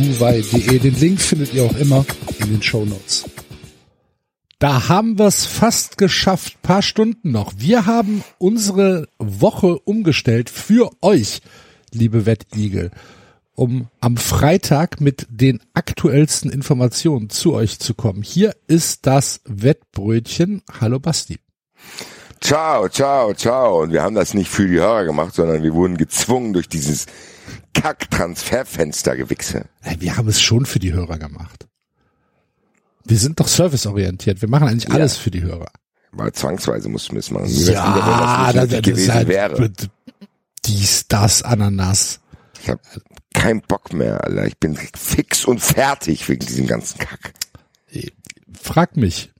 buwei.de. Den Link findet ihr auch immer in den Show Notes. Da haben wir es fast geschafft. Paar Stunden noch. Wir haben unsere Woche umgestellt für euch, liebe Wettigel, um am Freitag mit den aktuellsten Informationen zu euch zu kommen. Hier ist das Wettbrötchen. Hallo Basti. Ciao, ciao, ciao. Und wir haben das nicht für die Hörer gemacht, sondern wir wurden gezwungen durch dieses Kack-Transferfenster-Gewichse. Wir haben es schon für die Hörer gemacht. Wir sind doch serviceorientiert. Wir machen eigentlich alles für die Hörer. Weil zwangsweise mussten wir es machen. Ja, das, das, das gewesen halt wäre. Dies, das, Ananas. Ich habe keinen Bock mehr, Alter. Ich bin fix und fertig wegen diesem ganzen Kack. Frag mich.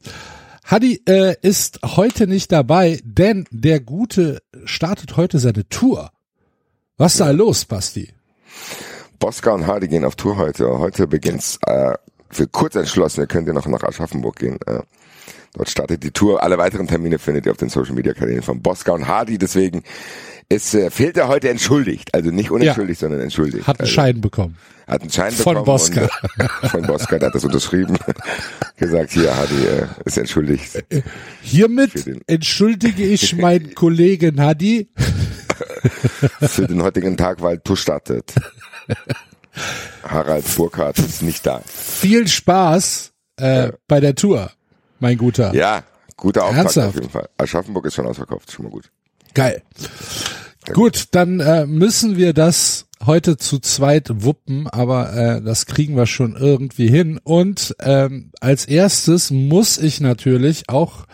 Hadi äh, ist heute nicht dabei, denn der Gute startet heute seine Tour. Was ist da los, Basti? Bosca und Hardy gehen auf Tour heute. Heute beginnt's äh, für Kurzentschlossene könnt ihr noch nach Aschaffenburg gehen. Äh, dort startet die Tour. Alle weiteren Termine findet ihr auf den Social Media Kanälen von Bosca und Hardy. Deswegen ist, äh, fehlt er heute entschuldigt. Also nicht unentschuldigt, ja. sondern entschuldigt. Hat einen also, Schein bekommen. Hat einen Schein von bekommen. Bosca. Und, äh, von Bosca, der hat das unterschrieben. gesagt, hier, Hardy äh, ist entschuldigt. Hiermit entschuldige ich meinen Kollegen Hadi. für den heutigen Tag, weil Tour startet. Harald Burkhardt ist nicht da. Viel Spaß äh, ja. bei der Tour, mein Guter. Ja, guter Auftrag Ernsthaft? auf jeden Fall. Aschaffenburg ist schon ausverkauft, schon mal gut. Geil. Sehr gut, gut, dann äh, müssen wir das heute zu zweit wuppen, aber äh, das kriegen wir schon irgendwie hin. Und ähm, als erstes muss ich natürlich auch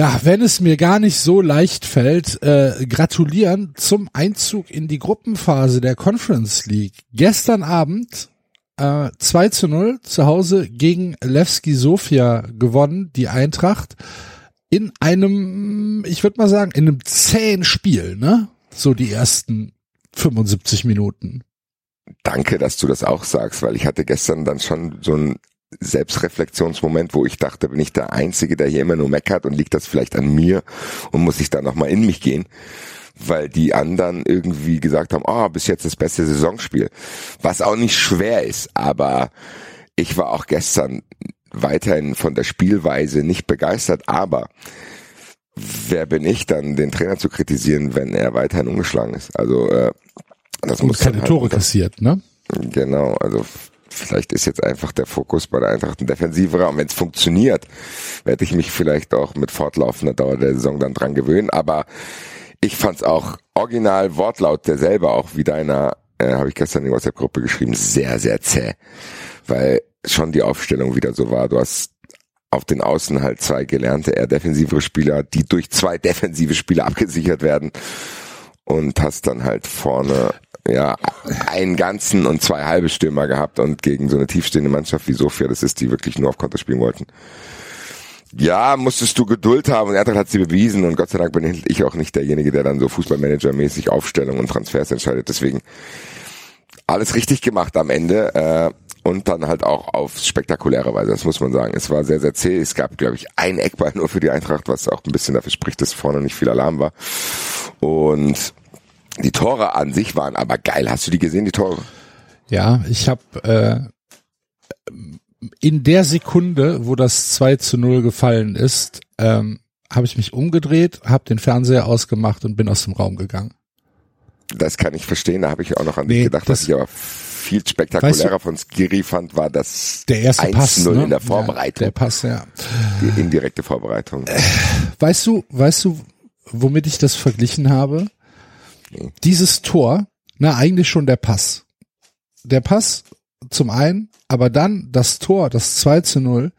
ja, wenn es mir gar nicht so leicht fällt, äh, gratulieren zum Einzug in die Gruppenphase der Conference League. Gestern Abend äh, 2 zu 0 zu Hause gegen Levski Sofia gewonnen, die Eintracht, in einem, ich würde mal sagen, in einem zähen Spiel, ne? So die ersten 75 Minuten. Danke, dass du das auch sagst, weil ich hatte gestern dann schon so ein Selbstreflexionsmoment, wo ich dachte, bin ich der Einzige, der hier immer nur meckert und liegt das vielleicht an mir und muss ich da nochmal in mich gehen, weil die anderen irgendwie gesagt haben, oh, bis jetzt das beste Saisonspiel, was auch nicht schwer ist, aber ich war auch gestern weiterhin von der Spielweise nicht begeistert, aber wer bin ich dann, den Trainer zu kritisieren, wenn er weiterhin umgeschlagen ist? Also äh, das und muss keine halt Tore kassiert, ne? Genau, also vielleicht ist jetzt einfach der Fokus bei der Eintracht ein defensiverer und wenn es funktioniert, werde ich mich vielleicht auch mit fortlaufender Dauer der Saison dann dran gewöhnen, aber ich fand's auch original Wortlaut derselbe auch wie deiner, äh, habe ich gestern in die WhatsApp-Gruppe geschrieben, sehr, sehr zäh, weil schon die Aufstellung wieder so war. Du hast auf den Außen halt zwei gelernte, eher defensivere Spieler, die durch zwei defensive Spieler abgesichert werden und hast dann halt vorne ja einen ganzen und zwei halbe Stürmer gehabt und gegen so eine tiefstehende Mannschaft wie Sofia, das ist die wirklich nur auf Konter spielen wollten. Ja, musstest du Geduld haben und Eintracht hat sie bewiesen und Gott sei Dank bin ich auch nicht derjenige, der dann so Fußballmanager-mäßig Aufstellung und Transfers entscheidet. Deswegen alles richtig gemacht am Ende äh, und dann halt auch auf spektakuläre Weise, das muss man sagen. Es war sehr, sehr zäh. Es gab, glaube ich, ein Eckball nur für die Eintracht, was auch ein bisschen dafür spricht, dass vorne nicht viel Alarm war. Und die Tore an sich waren aber geil. Hast du die gesehen, die Tore? Ja, ich habe äh, in der Sekunde, wo das 2 zu 0 gefallen ist, ähm, habe ich mich umgedreht, habe den Fernseher ausgemacht und bin aus dem Raum gegangen. Das kann ich verstehen, da habe ich auch noch an nee, dich gedacht, was ich aber viel spektakulärer weißt du, von Skiri fand, war das der erste 1 Pass, ne? in der Vorbereitung. Ja, der Pass, ja. Die indirekte Vorbereitung. Weißt du, weißt du, womit ich das verglichen habe? Dieses Tor, na eigentlich schon der Pass. Der Pass zum einen, aber dann das Tor, das 2 zu 0,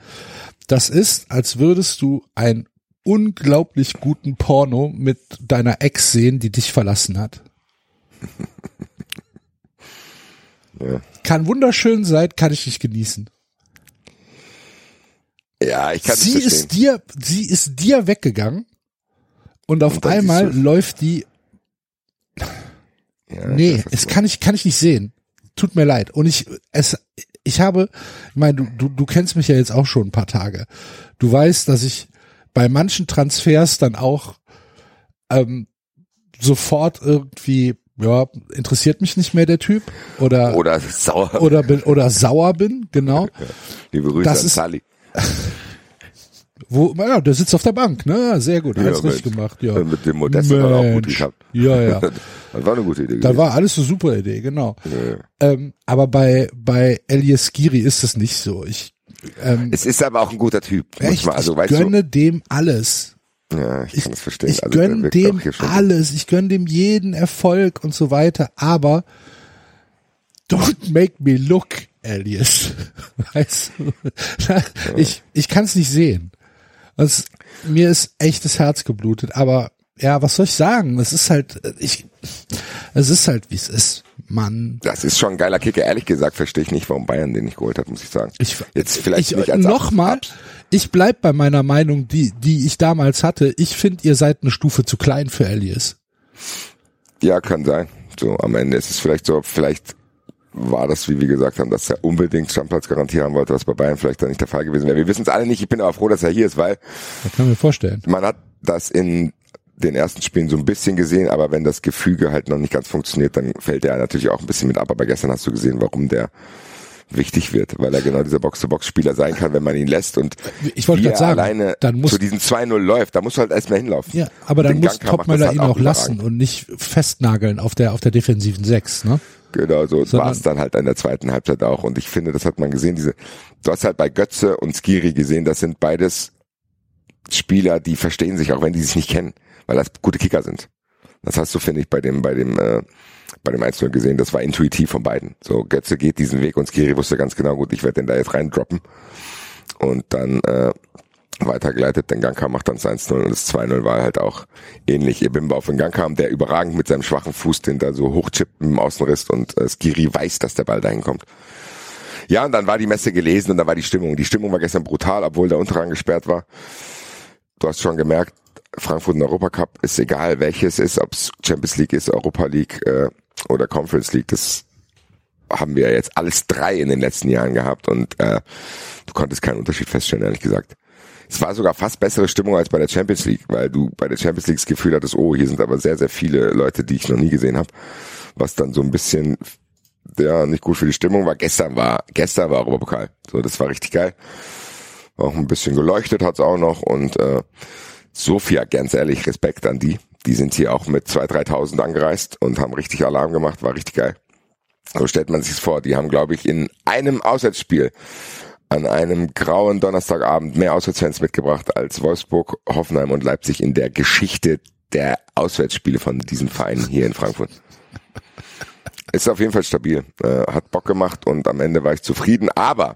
das ist, als würdest du einen unglaublich guten Porno mit deiner Ex sehen, die dich verlassen hat. Ja. Kann wunderschön sein, kann ich nicht genießen. Ja, ich kann Sie ist dir, sie ist dir weggegangen und auf Und einmal läuft die, Ja, nee, es kann ich, kann ich nicht sehen. Tut mir leid. Und ich, es, ich habe, ich meine, du, du, du kennst mich ja jetzt auch schon ein paar Tage. Du weißt, dass ich bei manchen Transfers dann auch ähm, sofort irgendwie, ja, interessiert mich nicht mehr der Typ oder Oder sauer. oder bin oder sauer bin, genau. Liebe Grüße das an ist- Sally. Wo, ja, der sitzt auf der Bank, ne? Sehr gut, alles Ja, richtig Mensch. gemacht, ja. Mit dem Modest hat er auch gut gehabt. Ja, ja. Das war eine gute Idee. Da war alles eine super Idee, genau. Ja. Ähm, aber bei bei Elias Giri ist es nicht so. Ich ähm, Es ist aber auch ein guter Typ. Echt, man, also, ich weißt gönne dem alles. du, ja, ich, kann das verstehen. Ich also, gönne dem alles. Ich gönne dem jeden Erfolg und so weiter. Aber don't make me look, Elias. Weißt du? Ich ich kann es nicht sehen. Das, mir ist echt das Herz geblutet. Aber ja, was soll ich sagen? Es ist halt ich. Es ist halt wie es ist. Mann. Das ist schon ein geiler Kicker. Ehrlich gesagt verstehe ich nicht, warum Bayern den nicht geholt hat, muss ich sagen. Ich, Jetzt vielleicht ich, nicht als nochmal, ich bleib bei meiner Meinung, die, die ich damals hatte. Ich finde, ihr seid eine Stufe zu klein für Elias. Ja, kann sein. So, am Ende ist es vielleicht so, vielleicht war das, wie wir gesagt haben, dass er unbedingt Stammplatzgarantie haben wollte, was bei Bayern vielleicht dann nicht der Fall gewesen wäre. Wir wissen es alle nicht. Ich bin aber froh, dass er hier ist, weil Das kann mir vorstellen. man hat das in den ersten Spielen so ein bisschen gesehen, aber wenn das Gefüge halt noch nicht ganz funktioniert, dann fällt er natürlich auch ein bisschen mit ab. Aber gestern hast du gesehen, warum der wichtig wird, weil er genau dieser Box-to-Box-Spieler sein kann, wenn man ihn lässt und Ich wollte gerade er sagen, alleine dann muss- zu diesen 2-0 läuft, da musst du halt erstmal hinlaufen. Ja, aber dann Den muss halt ihn auch lassen und nicht festnageln auf der, auf der defensiven Sechs, ne? Genau, so war es dann halt in der zweiten Halbzeit auch. Und ich finde, das hat man gesehen, diese, du hast halt bei Götze und Skiri gesehen, das sind beides Spieler, die verstehen sich, auch wenn die sich nicht kennen, weil das gute Kicker sind. Das hast du, finde ich, bei dem, bei dem, äh, bei dem 1 gesehen, das war intuitiv von beiden. So, Götze geht diesen Weg und Skiri wusste ganz genau, gut, ich werde den da jetzt reindroppen. Und dann, äh, weitergeleitet, den Gangkam macht dann das 1-0 und das 2-0 war halt auch ähnlich. Ebimba auf den Gangkam, der überragend mit seinem schwachen Fuß den da so hochchippt im Außenriss und äh, Skiri weiß, dass der Ball dahin kommt. Ja, und dann war die Messe gelesen und dann war die Stimmung. Die Stimmung war gestern brutal, obwohl der Unterrang gesperrt war. Du hast schon gemerkt, Frankfurt und Europacup ist egal, welches ist, ob es Champions League ist, Europa League äh, oder Conference League, das haben wir jetzt alles drei in den letzten Jahren gehabt und äh, du konntest keinen Unterschied feststellen, ehrlich gesagt. Es war sogar fast bessere Stimmung als bei der Champions League, weil du bei der Champions League das Gefühl hattest, oh, hier sind aber sehr, sehr viele Leute, die ich noch nie gesehen habe, was dann so ein bisschen ja nicht gut für die Stimmung war. Gestern war gestern war Europapokal, so das war richtig geil. Auch ein bisschen geleuchtet hat's auch noch und äh, Sofia, ganz ehrlich, Respekt an die. Die sind hier auch mit 2.000, 3.000 angereist und haben richtig Alarm gemacht, war richtig geil. So stellt man sich's vor. Die haben, glaube ich, in einem Auswärtsspiel an einem grauen Donnerstagabend mehr Auswärtsfans mitgebracht als Wolfsburg, Hoffenheim und Leipzig in der Geschichte der Auswärtsspiele von diesen Vereinen hier in Frankfurt. Ist auf jeden Fall stabil, äh, hat Bock gemacht und am Ende war ich zufrieden, aber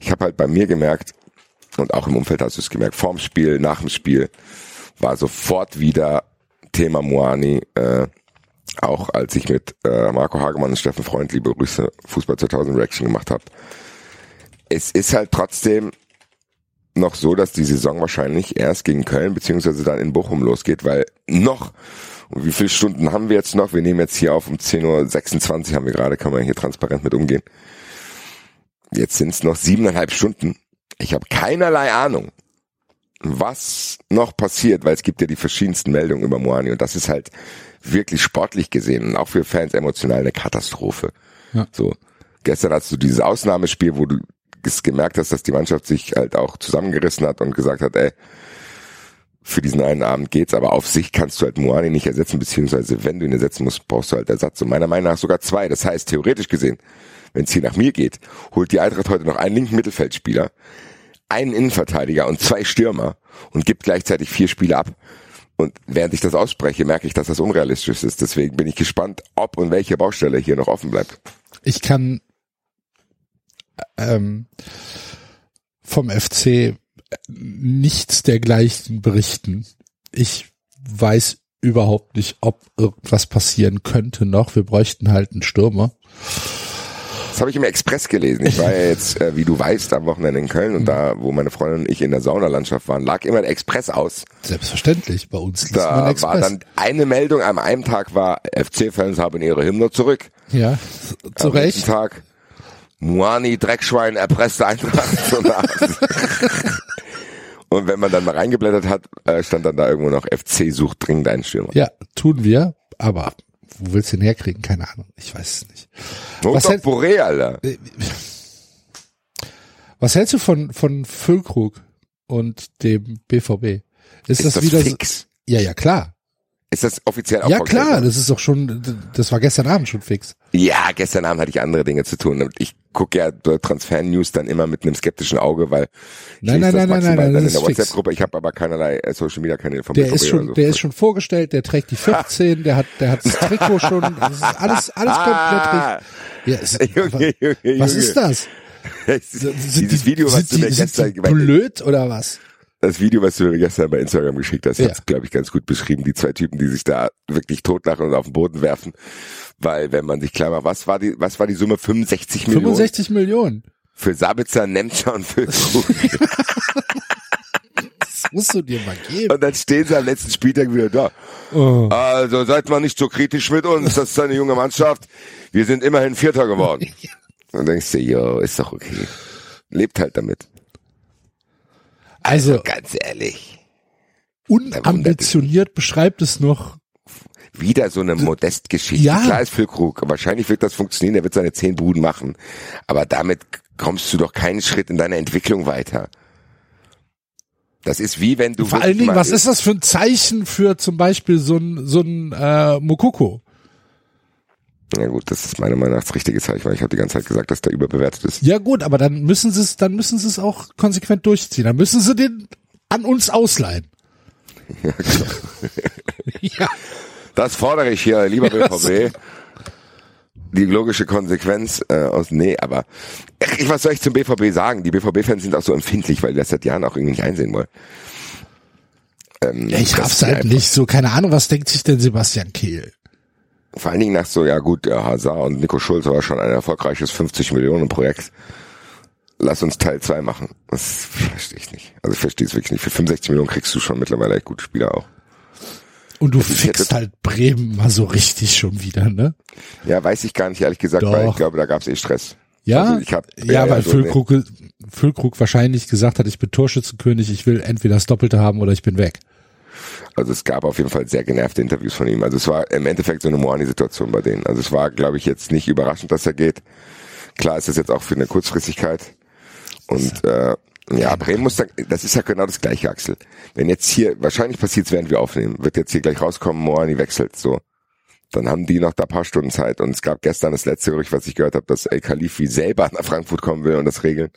ich habe halt bei mir gemerkt, und auch im Umfeld hast du es gemerkt, vorm Spiel, nach dem Spiel, war sofort wieder Thema Moani, äh, auch als ich mit äh, Marco Hagemann und Steffen Freund, liebe Grüße, Fußball 2000 Reaction gemacht habe. Es ist halt trotzdem noch so, dass die Saison wahrscheinlich erst gegen Köln beziehungsweise dann in Bochum losgeht, weil noch, und wie viele Stunden haben wir jetzt noch? Wir nehmen jetzt hier auf um 10.26 Uhr haben wir gerade, kann man hier transparent mit umgehen. Jetzt sind es noch siebeneinhalb Stunden. Ich habe keinerlei Ahnung, was noch passiert, weil es gibt ja die verschiedensten Meldungen über Moani und das ist halt wirklich sportlich gesehen und auch für Fans emotional eine Katastrophe. Ja. So. Gestern hast du dieses Ausnahmespiel, wo du gemerkt hast, dass die Mannschaft sich halt auch zusammengerissen hat und gesagt hat, ey, für diesen einen Abend geht's, aber auf sich kannst du halt Moani nicht ersetzen, beziehungsweise wenn du ihn ersetzen musst, brauchst du halt Ersatz. Und meiner Meinung nach sogar zwei. Das heißt, theoretisch gesehen, wenn es hier nach mir geht, holt die Eintracht heute noch einen linken Mittelfeldspieler, einen Innenverteidiger und zwei Stürmer und gibt gleichzeitig vier Spieler ab. Und während ich das ausspreche, merke ich, dass das unrealistisch ist. Deswegen bin ich gespannt, ob und welche Baustelle hier noch offen bleibt. Ich kann ähm, vom FC nichts dergleichen berichten. Ich weiß überhaupt nicht, ob irgendwas passieren könnte noch. Wir bräuchten halt einen Stürmer. Das habe ich im Express gelesen. Ich war ja jetzt, äh, wie du weißt, am Wochenende in Köln und da, wo meine Freundin und ich in der Saunalandschaft waren, lag immer ein Express aus. Selbstverständlich, bei uns liest man Da Express. war dann eine Meldung an einem Tag war, FC-Fans haben ihre Hymne zurück. ja, zu Am nächsten Recht. Tag, Muani Dreckschwein erpresste Eintracht. So und wenn man dann mal reingeblättert hat, äh, stand dann da irgendwo noch FC sucht dringend einen Stürmer. Ja, tun wir, aber wo willst du den herkriegen? Keine Ahnung, ich weiß es nicht. Hol Was hält- Boré, Alter. Was hältst du von, von Füllkrug und dem BVB? Ist, Ist das, das wieder fix? so? Ja, ja, klar. Ist das offiziell auch Ja, klar, das ist doch schon, das war gestern Abend schon fix. Ja, gestern Abend hatte ich andere Dinge zu tun. Und Ich gucke ja Transfer-News dann immer mit einem skeptischen Auge, weil ich Nein, nein, nein, nein, nein, dann das in der ist. WhatsApp-Gruppe. Ich habe aber keinerlei äh, Social-Media-Kanäle vom Der BVB ist oder schon, so. der ist schon vorgestellt, der trägt die 14, der hat, der hat das Trikot schon, das ist alles, alles komplett richtig. Ja, ist, Junge, Junge, was Junge. ist das? Sind Dieses Video, was du mir gestern, blöd oder was? das Video, was du mir gestern bei Instagram geschickt hast, Ja. hat's, glaube ich, ganz gut beschrieben. Die zwei Typen, die sich da wirklich totlachen und auf den Boden werfen. Weil, wenn man sich klar macht, was war die, was war die Summe? 65 Millionen? 65 Millionen. Für Sabitzer, Nemtscher und Füllkrug. Das musst du dir mal geben. und dann stehen sie am letzten Spieltag wieder da. Oh. Also seid mal nicht so kritisch mit uns, das ist eine junge Mannschaft. Wir sind immerhin Vierter geworden. Und denkst du, jo, ist doch okay. Lebt halt damit. Also, Ganz ehrlich. unambitioniert beschreibt es noch. Wieder so eine Modestgeschichte. Ja. Klar ist Füllkrug. Wahrscheinlich wird das funktionieren. Er wird seine zehn Buden machen. Aber damit kommst du doch keinen Schritt in deiner Entwicklung weiter. Das ist wie wenn du Vor allen Dingen, was ist das für ein Zeichen für zum Beispiel so ein, so ein äh, Mokoko? Ja gut, das ist meiner Meinung nach das richtige Zeichen, weil ich habe die ganze Zeit gesagt, dass der überbewertet ist. Ja gut, aber dann müssen sie es, dann müssen sie es auch konsequent durchziehen. Dann müssen sie den an uns ausleihen. Ja, genau. Ja. Das fordere ich hier, lieber BVB. Die logische Konsequenz äh, aus, nee, aber ich, was soll ich zum BVB sagen? Die BVB-Fans sind auch so empfindlich, weil die das seit Jahren auch irgendwie nicht einsehen wollen. Ähm, Ja, ich raff's halt nicht so. Keine Ahnung, was denkt sich denn Sebastian Kehl? Vor allen Dingen nach so, ja gut, der Hazard und Nico Schulz war schon ein erfolgreiches 50 Millionen Projekt. Lass uns Teil 2 machen. Das verstehe ich nicht. Also ich verstehe es wirklich nicht. Für 65 Millionen kriegst du schon mittlerweile echt gute Spieler auch. Und du fixst halt Bremen mal so richtig schon wieder, ne? Ja, weiß ich gar nicht, ehrlich gesagt, Doch. weil ich glaube, da gab es eh Stress. Ja, Also ich hab, ja, weil so, Füllkrug, Füllkrug wahrscheinlich gesagt hat, ich bin Torschützenkönig, ich will entweder das Doppelte haben oder ich bin weg. Also es gab auf jeden Fall sehr genervte Interviews von ihm. Also es war im Endeffekt so eine Moani-Situation bei denen. Also es war, glaube ich, jetzt nicht überraschend, dass er geht. Klar ist das jetzt auch für eine Kurzfristigkeit. Und äh, ja, Bremen muss dann, das ist ja genau das gleiche, Axel. Wenn jetzt hier, wahrscheinlich passiert's, während wir aufnehmen, wird jetzt hier gleich rauskommen, Moani wechselt, so. Dann haben die noch da paar Stunden Zeit. Und es gab gestern das letzte Gerücht, was ich gehört habe, dass El Khalifi selber nach Frankfurt kommen will und das regeln.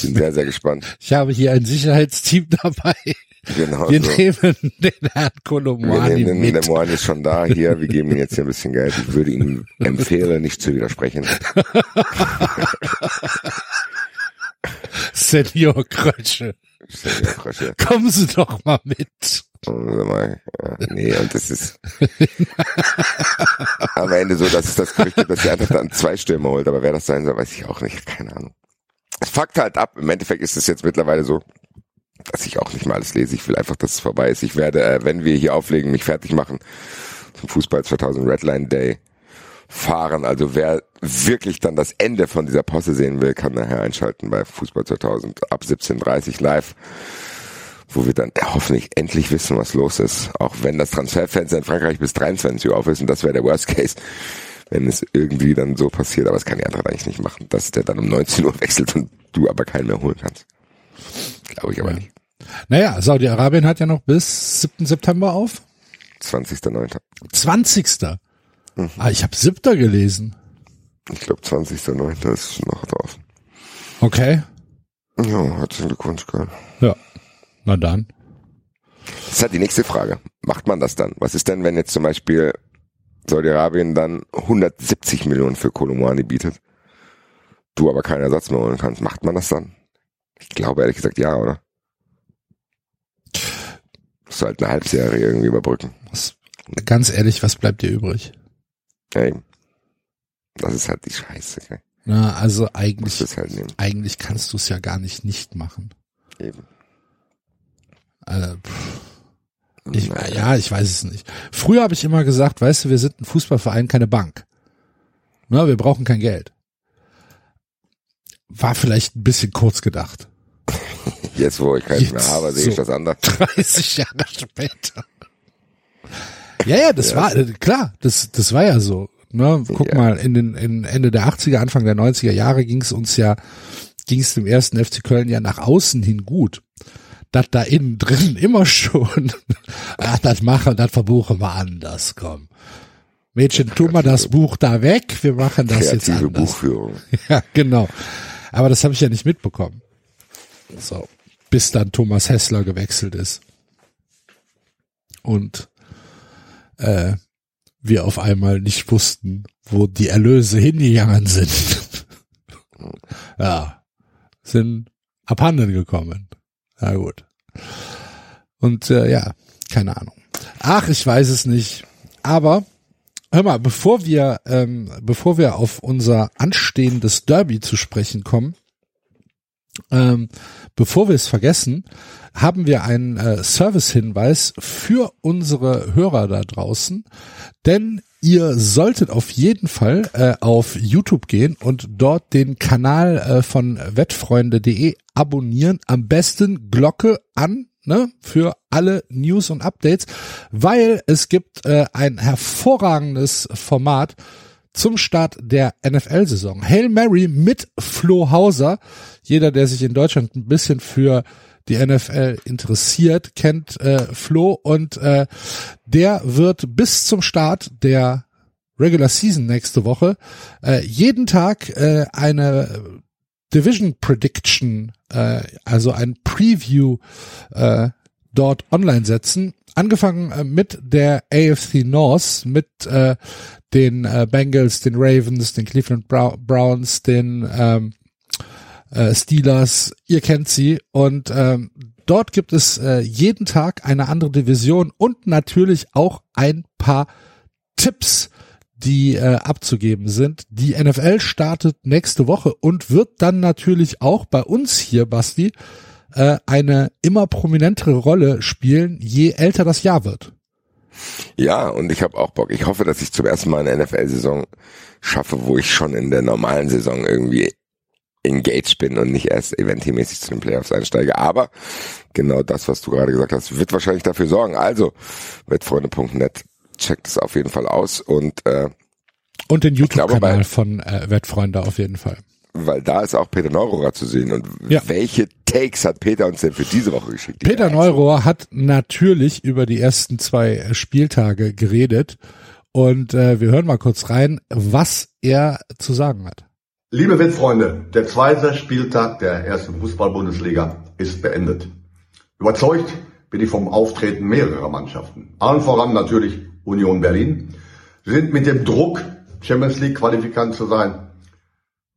Bin sehr, sehr gespannt. Ich habe hier ein Sicherheitsteam dabei. Genau Wir so. nehmen den Herrn Wir Kolomani nehmen den, der mit. Moan ist schon da hier, wir geben ihm jetzt hier ein bisschen Geld. Ich würde ihm empfehlen, nicht zu widersprechen. Senior Krötsche. Ja, Krösche. Kommen Sie doch mal mit. Mal, ja, nee, und das ist am Ende so, dass es das Gerücht gibt, dass die Eintracht dann zwei Stürmer holt, aber wer das sein soll, weiß ich auch nicht, keine Ahnung. Es fuckt halt ab, im Endeffekt ist es jetzt mittlerweile so, dass ich auch nicht mal alles lese, ich will einfach, dass es vorbei ist. Ich werde, äh, wenn wir hier auflegen, mich fertig machen zum Fußball 2000 Redline Day fahren. Also wer wirklich dann das Ende von dieser Posse sehen will, kann nachher einschalten bei Fußball 2000 ab 17.30 live, wo wir dann hoffentlich endlich wissen, was los ist. Auch wenn das Transferfenster in Frankreich bis 23 Uhr auf ist und das wäre der Worst Case, wenn es irgendwie dann so passiert. Aber das kann die Eintracht eigentlich nicht machen, dass der dann um 19 Uhr wechselt und du aber keinen mehr holen kannst. Glaube ich aber Ja. nicht. Naja, Saudi-Arabien hat ja noch bis 7. September auf. 20.09. 20. Mhm. Ah, ich habe 7. gelesen. Ich glaube 20.09. ist noch drauf. Okay. Ja, herzlichen Glückwunsch, geil. Ja. Na dann. Das ist halt die nächste Frage. Macht man das dann? Was ist denn, wenn jetzt zum Beispiel Saudi-Arabien dann 170 Millionen für Kolomani bietet, du aber keinen Ersatz mehr holen kannst? Macht man das dann? Ich glaube ehrlich gesagt ja, oder? Musst du halt eine Halbserie irgendwie überbrücken. Ganz ehrlich, was bleibt dir übrig? Eben. Das ist halt die Scheiße. Gell? Na, also eigentlich, halt eigentlich kannst du es ja gar nicht nicht machen. Eben. Also, ich, ja, ich weiß es nicht. Früher habe ich immer gesagt, weißt du, wir sind ein Fußballverein, keine Bank. Na, wir brauchen kein Geld. War vielleicht ein bisschen kurz gedacht. Jetzt, wo ich keinen mehr habe, sehe ich so. das anders. 30 Jahre später. Ja, ja, das Ja. war äh, klar, das das war ja so. Ne? Guck Ja. mal, in den in Ende der 80er, Anfang der 90er Jahre ging es uns ja, ging es dem ersten FC Köln ja nach außen hin gut. Das da innen drin immer schon, ach, das machen, das verbuchen wir anders, komm. Mädchen, tu mal das Buch da weg, wir machen das jetzt anders. Buchführung. Ja, genau. Aber das habe ich ja nicht mitbekommen. So, bis dann Thomas Hessler gewechselt ist. Und äh, wir auf einmal nicht wussten, wo die Erlöse hingegangen sind. ja, sind abhanden gekommen. Na gut. Und äh, ja, keine Ahnung. Ach, ich weiß es nicht. Aber hör mal, bevor wir, ähm, bevor wir auf unser anstehendes Derby zu sprechen kommen, ähm, bevor wir es vergessen, haben wir einen äh, Service-Hinweis für unsere Hörer da draußen, denn ihr solltet auf jeden Fall äh, auf YouTube gehen und dort den Kanal äh, von wettfreunde.de abonnieren. Am besten Glocke an ne, für alle News und Updates, weil es gibt äh, ein hervorragendes Format zum Start der NFL-Saison. Hail Mary mit Flo Hauser. Jeder, der sich in Deutschland ein bisschen für die NFL interessiert, kennt äh, Flo und äh, der wird bis zum Start der Regular Season nächste Woche äh, jeden Tag äh, eine Division Prediction, äh, also ein Preview äh, dort online setzen. Angefangen äh, mit der AFC North, mit äh, den äh, Bengals, den Ravens, den Cleveland Browns, den ähm, äh, Steelers, ihr kennt sie. Und ähm, dort gibt es äh, jeden Tag eine andere Division und natürlich auch ein paar Tipps, die äh, abzugeben sind. Die NFL startet nächste Woche und wird dann natürlich auch bei uns hier, Basti, äh, eine immer prominentere Rolle spielen, je älter das Jahr wird. Ja, und ich habe auch Bock. Ich hoffe, dass ich zum ersten Mal eine NFL-Saison schaffe, wo ich schon in der normalen Saison irgendwie engaged bin und nicht erst eventmäßig zu den Playoffs einsteige. Aber genau das, was du gerade gesagt hast, wird wahrscheinlich dafür sorgen. Also, wettfreunde.net, checkt es auf jeden Fall aus und äh, Und den YouTube-Kanal von äh, Wettfreunde auf jeden Fall. Weil da ist auch Peter Neurohrer zu sehen. Und Ja. welche Takes hat Peter uns denn für diese Woche geschickt? Peter Neurohr hat natürlich über die ersten zwei äh, Spieltage geredet und äh, wir hören mal kurz rein, was er zu sagen hat. Liebe Wettfreunde, der zweite Spieltag der ersten Fußball-Bundesliga ist beendet. Überzeugt bin ich vom Auftreten mehrerer Mannschaften. Allen voran natürlich Union Berlin. Sie sind mit dem Druck, Champions League Qualifikant zu sein,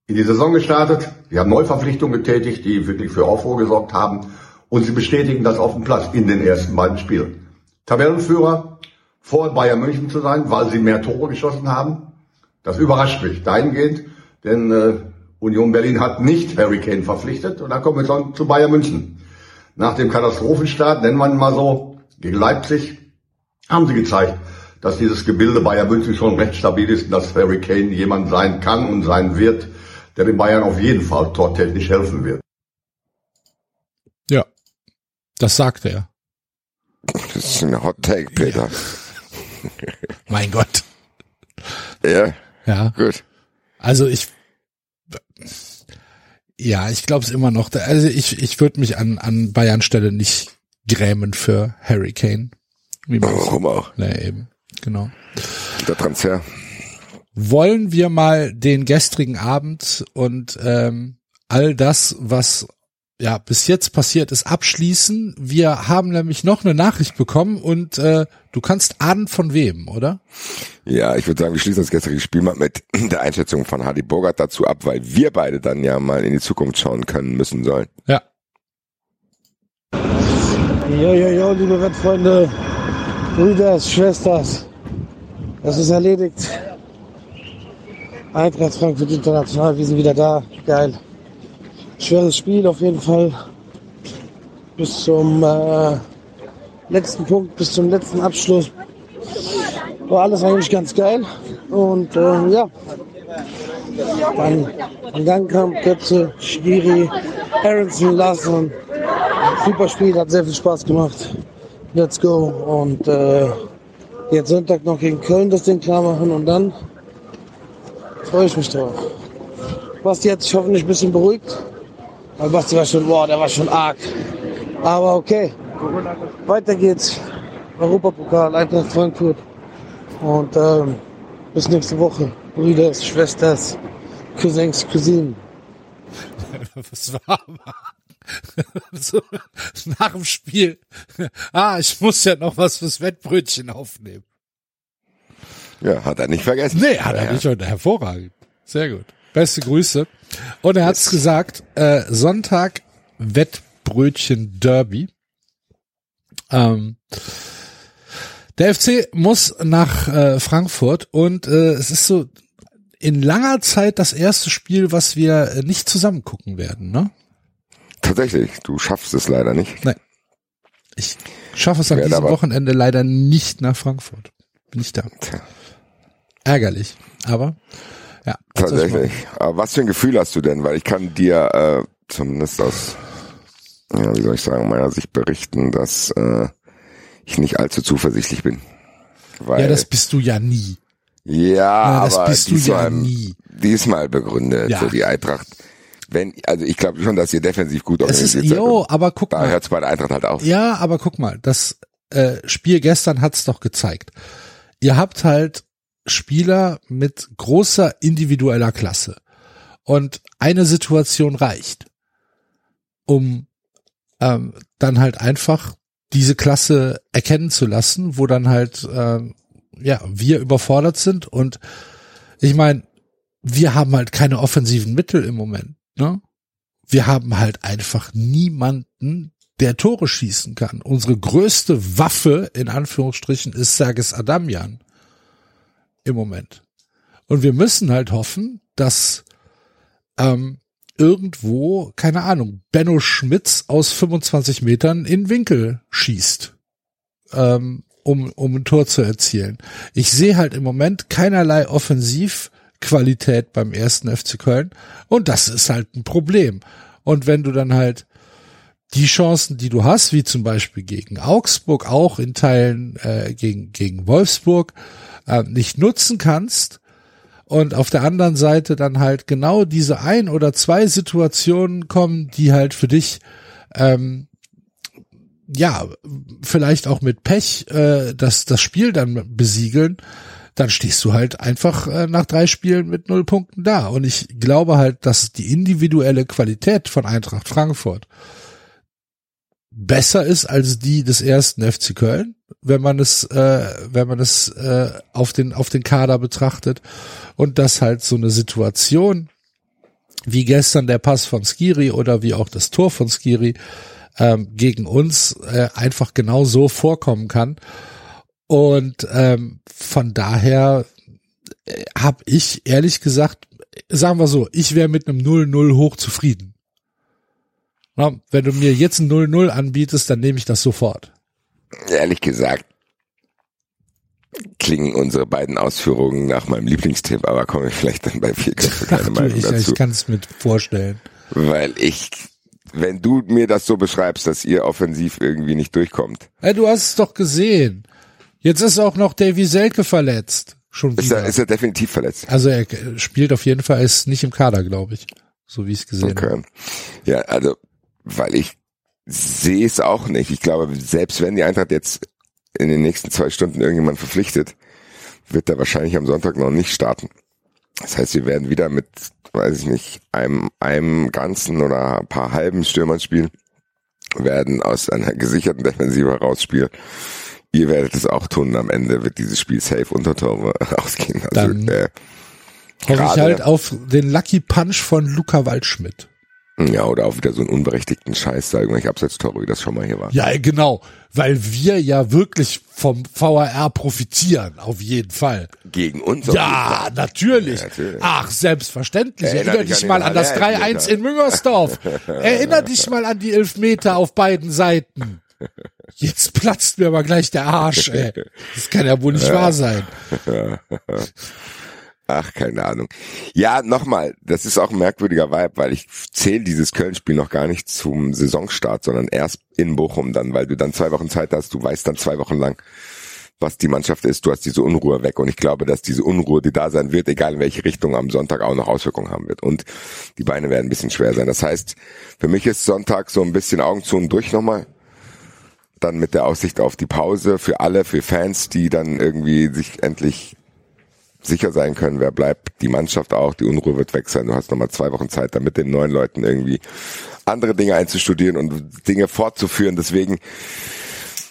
in die Saison gestartet. Sie haben Neuverpflichtungen getätigt, die wirklich für Aufruhr gesorgt haben. Und sie bestätigen das auf dem Platz in den ersten beiden Spielen. Tabellenführer vor Bayern München zu sein, weil sie mehr Tore geschossen haben. Das überrascht mich dahingehend, denn äh, Union Berlin hat nicht Harry Kane verpflichtet. Und dann kommen wir schon zu Bayern München. Nach dem Katastrophenstart, nennen wir ihn mal so, gegen Leipzig, haben sie gezeigt, dass dieses Gebilde Bayern München schon recht stabil ist und dass Harry Kane jemand sein kann und sein wird, der den Bayern auf jeden Fall tortechnisch helfen wird. Ja, das sagte er. Das ist ein Hot Take, Peter. Mein Gott. Ja, Ja, gut. also ich, ja, ich glaube es immer noch. Also ich, ich würde mich an, an Bayern Stelle nicht grämen für Harry Kane. Warum auch? Nee, eben. Genau. Der Transfer. Wollen wir mal den gestrigen Abend und ähm, all das, was ja bis jetzt passiert ist, abschließen. Wir haben nämlich noch eine Nachricht bekommen und äh, du kannst ahnen von wem, oder? Ja, ich würde sagen, wir schließen das gestrige Spiel mal mit der Einschätzung von Hadi Bogart dazu ab, weil wir beide dann ja mal in die Zukunft schauen können müssen sollen. Ja. Jo, jo, jo, liebe Wettfreunde, Brüder, Schwesters, das ist erledigt. Eintracht Frankfurt International, wir sind wieder da. Geil. Schweres Spiel auf jeden Fall. Bis zum äh, letzten Punkt, bis zum letzten Abschluss. War alles eigentlich ganz geil. Und äh, ja, dann, dann kam Götze, Schiri, Aronson, Larsson. Super Spiel, hat sehr viel Spaß gemacht. Let's go. Und äh, jetzt Sonntag noch gegen Köln das Ding klar machen und dann freue ich mich drauf. Basti hat sich hoffentlich ein bisschen beruhigt. Weil Basti war schon, boah, der war schon arg. Aber okay. Weiter geht's. Europapokal, Eintracht Frankfurt. Und ähm, bis nächste Woche. Brüder, Schwesters, Cousins, Cousinen. Was war so, nach dem Spiel. Ah, ich muss ja noch was fürs Wettbrötchen aufnehmen. Ja, hat er nicht vergessen. Nee, hat er nicht. Und hervorragend. Sehr gut. Beste Grüße. Und er hat's gesagt, äh, Sonntag Wettbrötchen Derby. Ähm, der FC muss nach äh, Frankfurt und äh, es ist so in langer Zeit das erste Spiel, was wir äh, nicht zusammen gucken werden, ne? Tatsächlich, du schaffst es leider nicht. Nein. Ich schaffe es an diesem Wochenende leider nicht nach Frankfurt. Bin ich da. Tja. Ärgerlich. Aber ja. Tatsächlich. Aber was für ein Gefühl hast du denn? Weil ich kann dir äh, zumindest aus, ja, wie soll ich sagen, meiner Sicht berichten, dass äh, ich nicht allzu zuversichtlich bin. Weil? Ja, das bist du ja nie. ja, Ja, das aber bist du diesmal, ja nie. diesmal begründet Ja. so die Eintracht. Wenn, also ich glaube schon, dass ihr defensiv gut Es ist, organisiert seid. jo, aber guck Da mal. hört es bei der Eintracht halt auf. Ja, aber guck mal, das äh, Spiel gestern hat's doch gezeigt. Ihr habt halt Spieler mit großer individueller Klasse. Und eine Situation reicht, um ähm, dann halt einfach diese Klasse erkennen zu lassen, wo dann halt ähm, ja wir überfordert sind. Und ich meine, wir haben halt keine offensiven Mittel im Moment. Ne? Wir haben halt einfach niemanden, der Tore schießen kann. Unsere größte Waffe, in Anführungsstrichen, ist Sergis Adamian. Im Moment. Und wir müssen halt hoffen, dass ähm, irgendwo, keine Ahnung, Benno Schmitz aus 25 Metern in Winkel schießt, ähm, um, um ein Tor zu erzielen. Ich sehe halt im Moment keinerlei Offensivqualität beim ersten FC Köln und das ist halt ein Problem. Und wenn du dann halt die Chancen, die du hast, wie zum Beispiel gegen Augsburg, auch in Teilen äh, gegen, gegen Wolfsburg, äh, nicht nutzen kannst und auf der anderen Seite dann halt genau diese ein oder zwei Situationen kommen, die halt für dich ähm, ja vielleicht auch mit Pech äh, das das Spiel dann besiegeln, dann stehst du halt einfach äh, nach drei Spielen mit null Punkten da. Und ich glaube halt, dass die individuelle Qualität von Eintracht Frankfurt besser ist als die des ersten FC Köln, wenn man es, äh, wenn man es äh, auf den auf den Kader betrachtet und dass halt so eine Situation wie gestern der Pass von Skiri oder wie auch das Tor von Skiri ähm, gegen uns äh, einfach genau so vorkommen kann und ähm, von daher habe ich ehrlich gesagt, sagen wir so, ich wäre mit einem 0-0 hoch zufrieden. Na, wenn du mir jetzt ein 0-0 anbietest, dann nehme ich das sofort. Ehrlich gesagt klingen unsere beiden Ausführungen nach meinem Lieblingstipp, aber komme ich vielleicht dann bei vier Köpfe keine Meinung ich, dazu. ich kann es mir vorstellen. Weil ich, wenn du mir das so beschreibst, dass ihr offensiv irgendwie nicht durchkommt, Ey, du hast es doch gesehen. Jetzt ist auch noch Davy Selke verletzt. Schon ist wieder. er, ist er definitiv verletzt. also er spielt auf jeden Fall, ist nicht im Kader, glaube ich. So wie ich es gesehen habe. Okay. Ja, also, weil ich sehe es auch nicht. Ich glaube, selbst wenn die Eintracht jetzt in den nächsten zwei Stunden irgendjemand verpflichtet, wird er wahrscheinlich am Sonntag noch nicht starten. Das heißt, wir werden wieder mit, weiß ich nicht, einem, einem ganzen oder ein paar halben Stürmern spielen, werden aus einer gesicherten Defensive herausspielen. Ihr werdet es auch tun. Am Ende wird dieses Spiel safe unter Tore ausgehen. Also, Dann- äh, Hoffe ich halt auf den Lucky Punch von Luca Waldschmidt. Ja, oder auch wieder so einen unberechtigten Scheiß da, irgendwelche Absetztore, wie das schon mal hier war. Ja, genau, weil wir ja wirklich vom VAR profitieren, auf jeden Fall. Gegen uns. Ja, natürlich. Ja, natürlich. Ach, selbstverständlich. Erinner Erinner dich an mal an das Haller 3-1 in Müngersdorf. Erinner dich mal an die Elfmeter auf beiden Seiten. Jetzt platzt mir aber gleich der Arsch, ey. Das kann ja wohl nicht wahr sein. Ach, keine Ahnung. Ja, nochmal, das ist auch ein merkwürdiger Vibe, weil ich zähle dieses Köln-Spiel noch gar nicht zum Saisonstart, sondern erst in Bochum dann, weil du dann zwei Wochen Zeit hast, du weißt dann zwei Wochen lang, was die Mannschaft ist, du hast diese Unruhe weg und ich glaube, dass diese Unruhe, die da sein wird, egal in welche Richtung, am Sonntag auch noch Auswirkungen haben wird und die Beine werden ein bisschen schwer sein. Das heißt, für mich ist Sonntag so ein bisschen Augen zu und durch nochmal, dann mit der Aussicht auf die Pause für alle, für Fans, die dann irgendwie sich endlich sicher sein können, wer bleibt, die Mannschaft auch, die Unruhe wird weg sein. Du hast nochmal zwei Wochen Zeit, damit den neuen Leuten irgendwie andere Dinge einzustudieren und Dinge fortzuführen. Deswegen,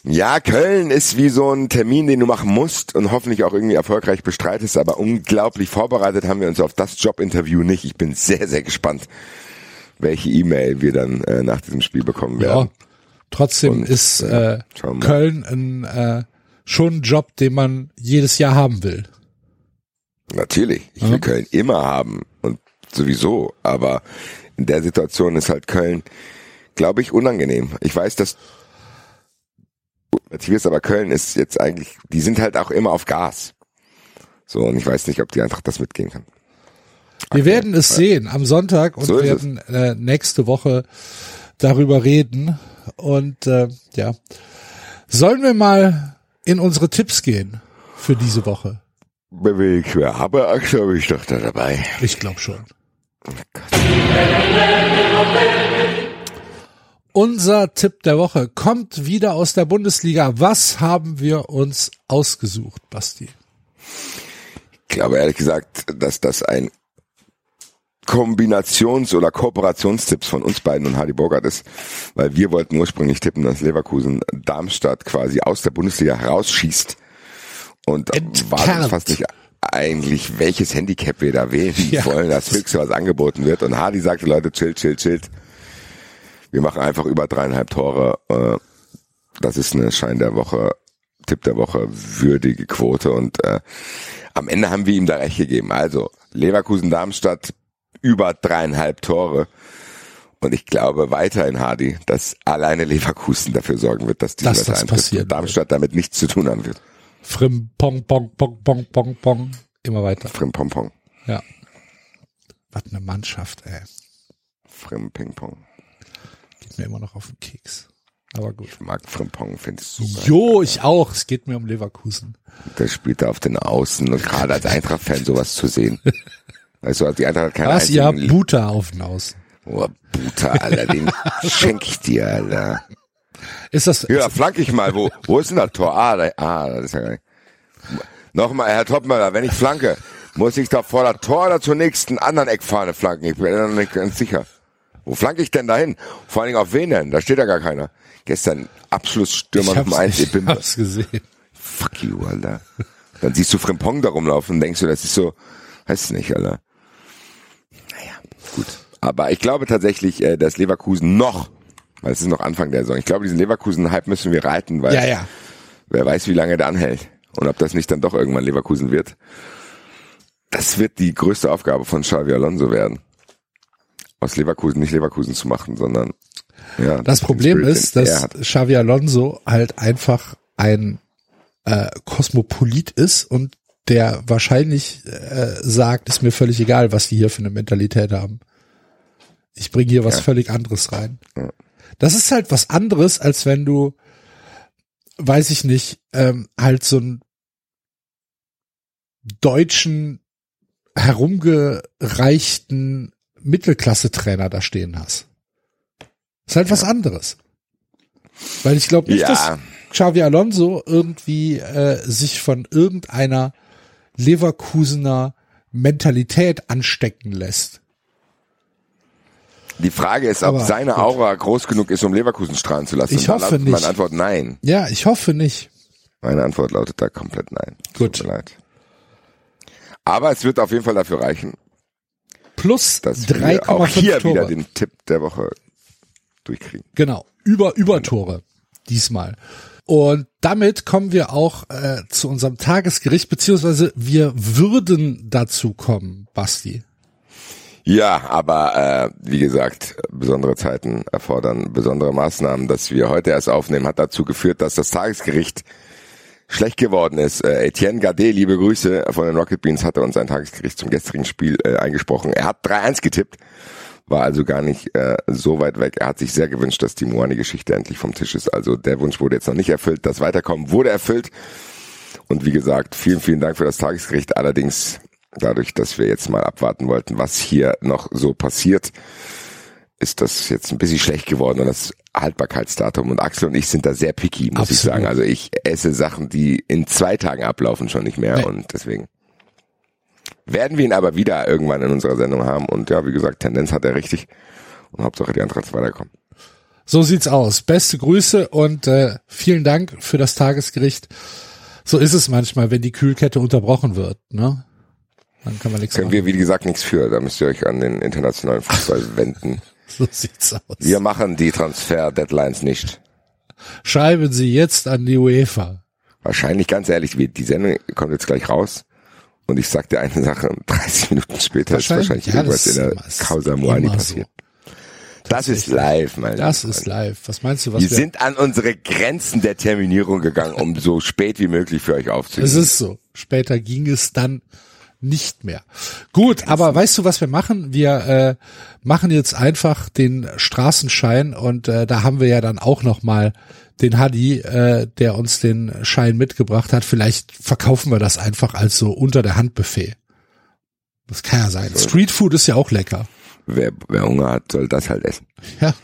ja, Köln ist wie so ein Termin, den du machen musst und hoffentlich auch irgendwie erfolgreich bestreitest, aber unglaublich vorbereitet haben wir uns auf das Jobinterview nicht. Ich bin sehr, sehr gespannt, welche E-Mail wir dann äh, nach diesem Spiel bekommen Ja. werden. Trotzdem Und, ist ja, äh, mal. Köln ein, äh, schon ein Job, den man jedes Jahr haben will. Natürlich. Ich will Ja. Köln immer haben und sowieso. Aber in der Situation ist halt Köln, glaube ich, unangenehm. Ich weiß, dass Matthias, aber Köln ist jetzt eigentlich, die sind halt auch immer auf Gas. So, und ich weiß nicht, ob die Eintracht das mitgehen kann. Wir werden es sehen am Sonntag und So werden äh, nächste Woche darüber reden. Und äh, ja, sollen wir mal in unsere Tipps gehen für diese Woche? Beweg, aber glaube ich doch da dabei. Ich glaube schon. Unser Tipp der Woche kommt wieder aus der Bundesliga. Was haben wir uns ausgesucht, Basti? Ich glaube ehrlich gesagt, dass das ein Kombinations- oder Kooperationstipps von uns beiden und Hardy Bogart ist, weil wir wollten ursprünglich tippen, dass Leverkusen Darmstadt quasi aus der Bundesliga herausschießt und Entkernt. war uns fast nicht eigentlich, welches Handicap wir da wählen Ja. wollen, das höchste, was angeboten wird. Und Hardy sagte, Leute, chill, chill, chillt. Wir machen einfach über dreieinhalb Tore. Äh, Das ist eine Schein der Woche, Tipp der Woche, würdige Quote. Und äh, am Ende haben wir ihm da recht gegeben. Also Leverkusen-Darmstadt über dreieinhalb Tore. Und ich glaube weiterhin, Hardy, dass alleine Leverkusen dafür sorgen wird, dass dieses das eintritt passieren und Darmstadt damit nichts zu tun haben wird. Frim, pong, pong, pong, pong, pong, pong. Immer weiter. Frim-Pong-Pong. Ja. Was eine Mannschaft, ey. Frim-Ping-Pong. Geht mir immer noch auf den Keks. Aber gut. Ich mag Frimpong, finde ich super. Jo, ich auch. Es geht mir um Leverkusen. Der spielt da auf den Außen und gerade als Eintracht-Fan sowas zu sehen. Weißt du, die Eintracht hat keinen Was, ihr habt einzigen... Buta auf den Außen. Oh, Buta, Alter, den schenk ich dir, Alter. Ist das, Ja, flank ich mal. Wo, wo ist denn das Tor? Ah, da, ah, das ist ja gar nicht. Nochmal, Herr Topmöller, wenn ich flanke, muss ich da vor das Tor oder zur nächsten anderen Eckfahne flanken? Ich bin da noch nicht ganz sicher. Wo flanke ich denn dahin? Vor allen Dingen auf wen denn? Da steht ja gar keiner. Gestern Abschlussstürmer Nummer eins, ich Ebimbe. hab's gesehen. Fuck you, Alter. Dann siehst du Frimpong da rumlaufen und denkst du, das ist so, heißt nicht, Alter. Naja, gut. Aber ich glaube tatsächlich, äh, dass Leverkusen noch, weil es ist noch Anfang der Saison, ich glaube, diesen Leverkusen-Hype müssen wir reiten, weil Ja, ja. wer weiß, wie lange der anhält. Und ob das nicht dann doch irgendwann Leverkusen wird. Das wird die größte Aufgabe von Xavi Alonso werden. Aus Leverkusen nicht Leverkusen zu machen, sondern ja. Das Problem Spirit, ist, dass. Xavi Alonso halt einfach ein äh, Kosmopolit ist und der wahrscheinlich äh, sagt, ist mir völlig egal, was die hier für eine Mentalität haben. Ich bringe hier was Ja. völlig anderes rein. Ja. Das ist halt was anderes, als wenn du, weiß ich nicht, ähm, halt so einen deutschen herumgereichten Mittelklasse-Trainer da stehen hast. Ist halt was anderes. Weil ich glaube nicht, Ja. dass Xavi Alonso irgendwie äh, sich von irgendeiner Leverkusener Mentalität anstecken lässt. Die Frage ist, ob Aber seine gut. Aura groß genug ist, um Leverkusen strahlen zu lassen. Ich hoffe lautet nicht. Meine Antwort nein. Ja, ich hoffe nicht. Meine Antwort lautet da komplett nein. Gut. Tut mir leid. Aber es wird auf jeden Fall dafür reichen. plus dass wir auch 3,5 hier Tore. wieder den Tipp der Woche durchkriegen. Genau, über Übertore diesmal. Und damit kommen wir auch äh, zu unserem Tagesgericht, beziehungsweise wir würden dazu kommen, Basti. Ja, aber äh, wie gesagt, besondere Zeiten erfordern besondere Maßnahmen. Dass wir heute erst aufnehmen, hat dazu geführt, dass das Tagesgericht schlecht geworden ist. Äh, Etienne Gade, liebe Grüße von den Rocket Beans, hatte uns ein Tagesgericht zum gestrigen Spiel äh, eingesprochen. Er hat 3-1 getippt, war also gar nicht äh, so weit weg. Er hat sich sehr gewünscht, dass die Moani-Geschichte endlich vom Tisch ist. Also der Wunsch wurde jetzt noch nicht erfüllt. Das Weiterkommen wurde erfüllt. Und wie gesagt, vielen, vielen Dank für das Tagesgericht. Allerdings dadurch, dass wir jetzt mal abwarten wollten, was hier noch so passiert, ist das jetzt ein bisschen schlecht geworden und das Haltbarkeitsdatum. Und Axel und ich sind da sehr picky, muss ich Absolut. sagen. Also ich esse Sachen, die in zwei Tagen ablaufen, schon nicht mehr. Nee. Und deswegen werden wir ihn aber wieder irgendwann in unserer Sendung haben. Und ja, wie gesagt, Tendenz hat er richtig. Und Hauptsache die Eintracht weiterkommen. So sieht's aus. Beste Grüße und äh, vielen Dank für das Tagesgericht. So ist es manchmal, wenn die Kühlkette unterbrochen wird. Ne? Dann kann man nichts Können machen. wir, wie gesagt, nichts für. Da müsst ihr euch an den internationalen Fußball wenden. So sieht's aus. Wir machen die Transfer-Deadlines nicht. Schreiben Sie jetzt an die UEFA. Wahrscheinlich, ganz ehrlich, die Sendung kommt jetzt gleich raus. Und ich sag dir eine Sache, 30 Minuten später ist Wahrscheinlich, wahrscheinlich ja, irgendwas in der Causa Moani passiert. Das ist live, mein Das ist live. Was meinst du, was Wir wir, sind an unsere Grenzen der Terminierung gegangen, um so spät wie möglich für euch Es aufzunehmen. ist so. Später ging es dann nicht mehr. Gut, aber weißt du, was wir machen? Wir äh, machen jetzt einfach den Straßenschein und äh, da haben wir ja dann auch noch mal den Hadi, äh, der uns den Schein mitgebracht hat. Vielleicht verkaufen wir das einfach als so unter der Hand Buffet. Das kann ja sein. Streetfood ist ja auch lecker. Wer, wer Hunger hat, soll das halt essen. Ja.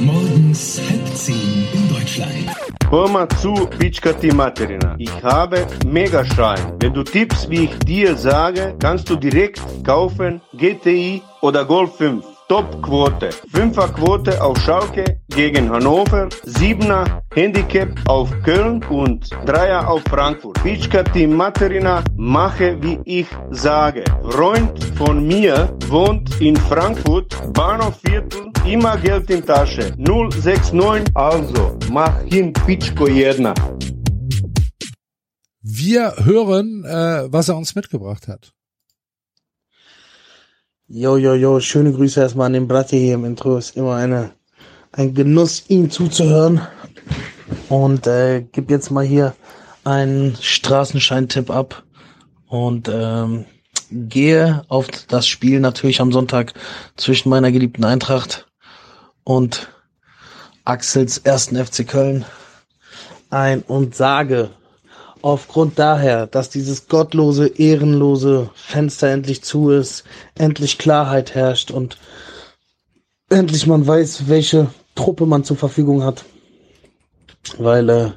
Morgens halb zehn in Deutschland. Hör mal zu, Pitschka Materina. Ich habe Megaschein. Wenn du tippst, wie ich dir sage, kannst du direkt kaufen GTI oder Golf 5. Top-Quote. Fünfer-Quote auf Schalke gegen Hannover. Siebener Handicap auf Köln und Dreier auf Frankfurt. Pitschka die Materina. Mache, wie ich sage. Freund von mir wohnt in Frankfurt. Bahnhofviertel. Immer Geld in Tasche. 069. Also, mach hin Pitschko jedna. Wir hören, äh, was er uns mitgebracht hat. Jo, jo, jo, schöne Grüße erstmal an den Bratte hier im Intro. Ist immer eine, ein Genuss, ihm zuzuhören. Und äh, gib jetzt mal hier einen Straßenscheintipp ab. Und ähm, gehe auf das Spiel natürlich am Sonntag zwischen meiner geliebten Eintracht und Axels ersten FC Köln ein und sage, aufgrund daher, dass dieses gottlose, ehrenlose Fenster endlich zu ist, endlich Klarheit herrscht und endlich man weiß, welche Truppe man zur Verfügung hat. Weil, äh,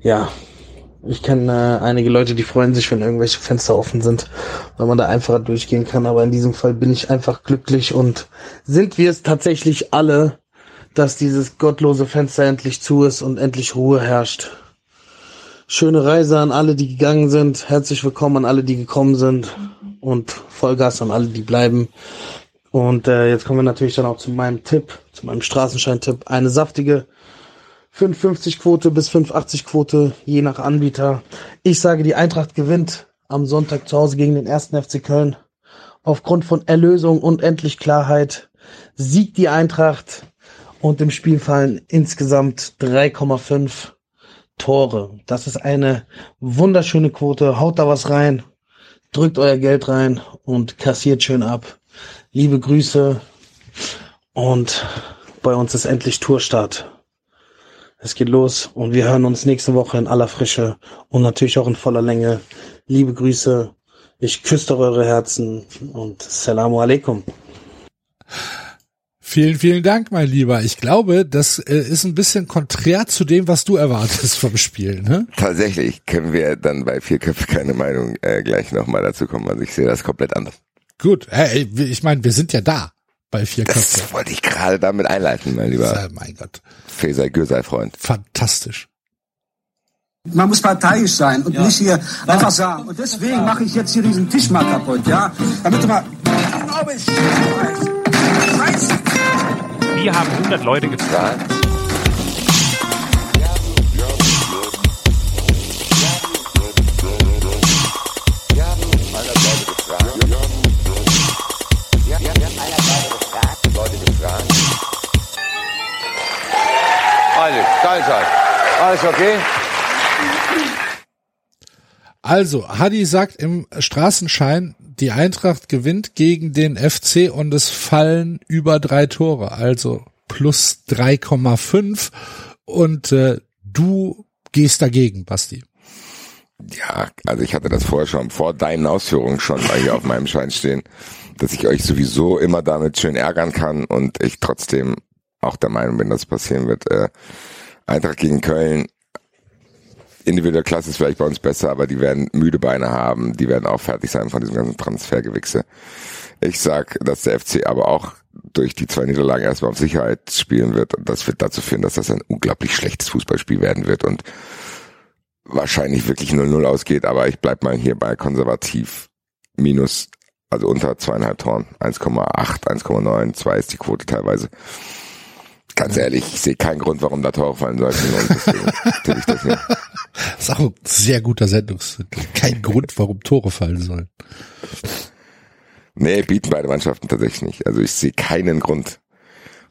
ja, ich kenne äh, einige Leute, die freuen sich, wenn irgendwelche Fenster offen sind, weil man da einfacher durchgehen kann. Aber in diesem Fall bin ich einfach glücklich und sind wir es tatsächlich alle, dass dieses gottlose Fenster endlich zu ist und endlich Ruhe herrscht. Schöne Reise an alle, die gegangen sind. Herzlich willkommen an alle, die gekommen sind. Und Vollgas an alle, die bleiben. Und äh, jetzt kommen wir natürlich dann auch zu meinem Tipp, zu meinem Straßenschein-Tipp. Eine saftige 5,50-Quote bis 5,80-Quote, je nach Anbieter. Ich sage, die Eintracht gewinnt am Sonntag zu Hause gegen den ersten FC Köln. Aufgrund von Erlösung und endlich Klarheit siegt die Eintracht und im Spiel fallen insgesamt 3,5 Tore. Das ist eine wunderschöne Quote. Haut da was rein, drückt euer Geld rein und kassiert schön ab. Liebe Grüße und bei uns ist endlich Tourstart. Es geht los und wir hören uns nächste Woche in aller Frische und natürlich auch in voller Länge. Liebe Grüße, ich küsse eure Herzen und Salamu alaikum. Vielen, vielen Dank, mein Lieber. Ich glaube, das äh, ist ein bisschen konträr zu dem, was du erwartest vom Spiel. Ne? Tatsächlich können wir dann bei vier Köpfe keine Meinung äh, gleich nochmal dazu kommen. Also ich sehe das komplett anders. Gut, hey, ich meine, wir sind ja da bei vier Köpfe. Das wollte ich gerade damit einleiten, mein lieber Ja, mein Gott, Feser Gürsei Freund. fantastisch. Man muss parteiisch sein und nicht hier einfach sagen. Und deswegen mache ich jetzt hier diesen Tisch mal kaputt, ja? Damit du mal. Glaube ich. Scheiße. Wir haben 100 Leute gefragt. Alles, okay? Also, Hadi sagt im Straßenschein, die Eintracht gewinnt gegen den FC und es fallen über drei Tore, also plus 3,5 und äh, du gehst dagegen, Basti. Ja, also ich hatte das vorher schon vor deinen Ausführungen schon mal hier auf meinem Schein stehen, dass ich euch sowieso immer damit schön ärgern kann und ich trotzdem auch der Meinung bin, dass passieren wird. Äh, Eintracht gegen Köln, individuelle Klasse ist vielleicht bei uns besser, aber die werden müde Beine haben, die werden auch fertig sein von diesem ganzen Transfergewichse. Ich sag, dass der FC aber auch durch die zwei Niederlagen erstmal auf Sicherheit spielen wird und das wird dazu führen, dass das ein unglaublich schlechtes Fußballspiel werden wird und wahrscheinlich wirklich 0-0 ausgeht, aber ich bleib mal hier bei konservativ minus, also unter zweieinhalb Toren, 1,8, 1,9, 2 ist die Quote teilweise. Ganz ehrlich, ich sehe keinen Grund, warum da Tore fallen sollten und deswegen tippe ich das hier. Das ist auch ein sehr guter Sendungstitel. Kein Grund, warum Tore fallen sollen. Nee, bieten beide Mannschaften tatsächlich nicht. Also ich sehe keinen Grund,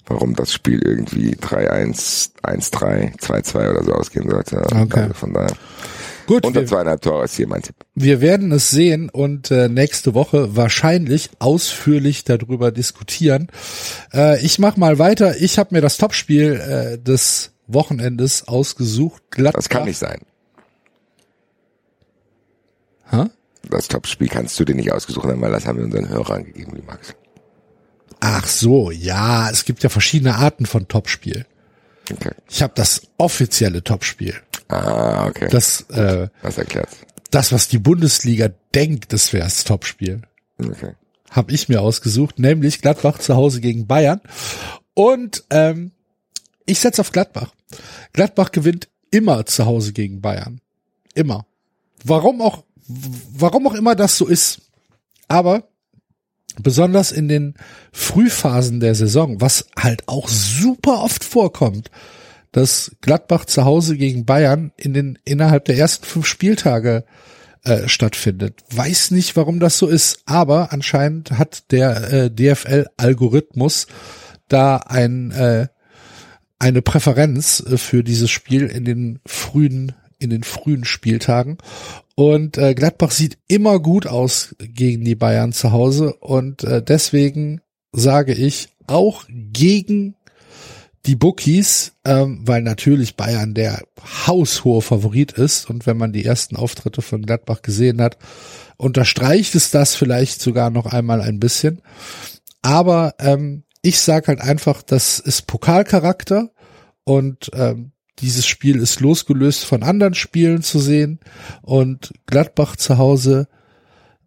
warum das Spiel irgendwie 3-1, 1-3, 2-2 oder so ausgehen sollte. Okay. Also von daher. Gut, Unter wir, zweieinhalb Tore ist hier mein Tipp. wir werden es sehen und äh, nächste Woche wahrscheinlich ausführlich darüber diskutieren. Äh, ich mach mal weiter. Ich habe mir das Topspiel äh, des Wochenendes ausgesucht. Gladbach. Das kann nicht sein. Hä? Das Topspiel kannst du dir nicht ausgesucht haben, weil das haben wir unseren Hörern gegeben, wie Max. Ach so, ja, es gibt ja verschiedene Arten von Topspiel. Okay. Ich habe das offizielle Topspiel. Ah, okay. Das, äh, Das erklärt. das, was die Bundesliga denkt, das wäre das Topspiel. Okay. habe ich mir ausgesucht, nämlich Gladbach zu Hause gegen Bayern. Und ähm, ich setze auf Gladbach. Gladbach gewinnt immer zu Hause gegen Bayern. Immer. Warum auch, warum auch immer das so ist. Aber besonders in den Frühphasen der Saison, was halt auch super oft vorkommt, dass Gladbach zu Hause gegen Bayern in den innerhalb der ersten fünf Spieltage äh, stattfindet. Weiß nicht, warum das so ist, aber anscheinend hat der äh, DFL-Algorithmus da ein äh, eine Präferenz äh, für dieses Spiel in den frühen in den frühen Spieltagen und äh, Gladbach sieht immer gut aus gegen die Bayern zu Hause und äh, deswegen sage ich auch gegen die Bookies, ähm, weil natürlich Bayern der haushohe Favorit ist. Und wenn man die ersten Auftritte von Gladbach gesehen hat, unterstreicht es das vielleicht sogar noch einmal ein bisschen. Aber ähm, ich sage halt einfach, das ist Pokalcharakter. Und ähm, dieses Spiel ist losgelöst von anderen Spielen zu sehen. Und Gladbach zu Hause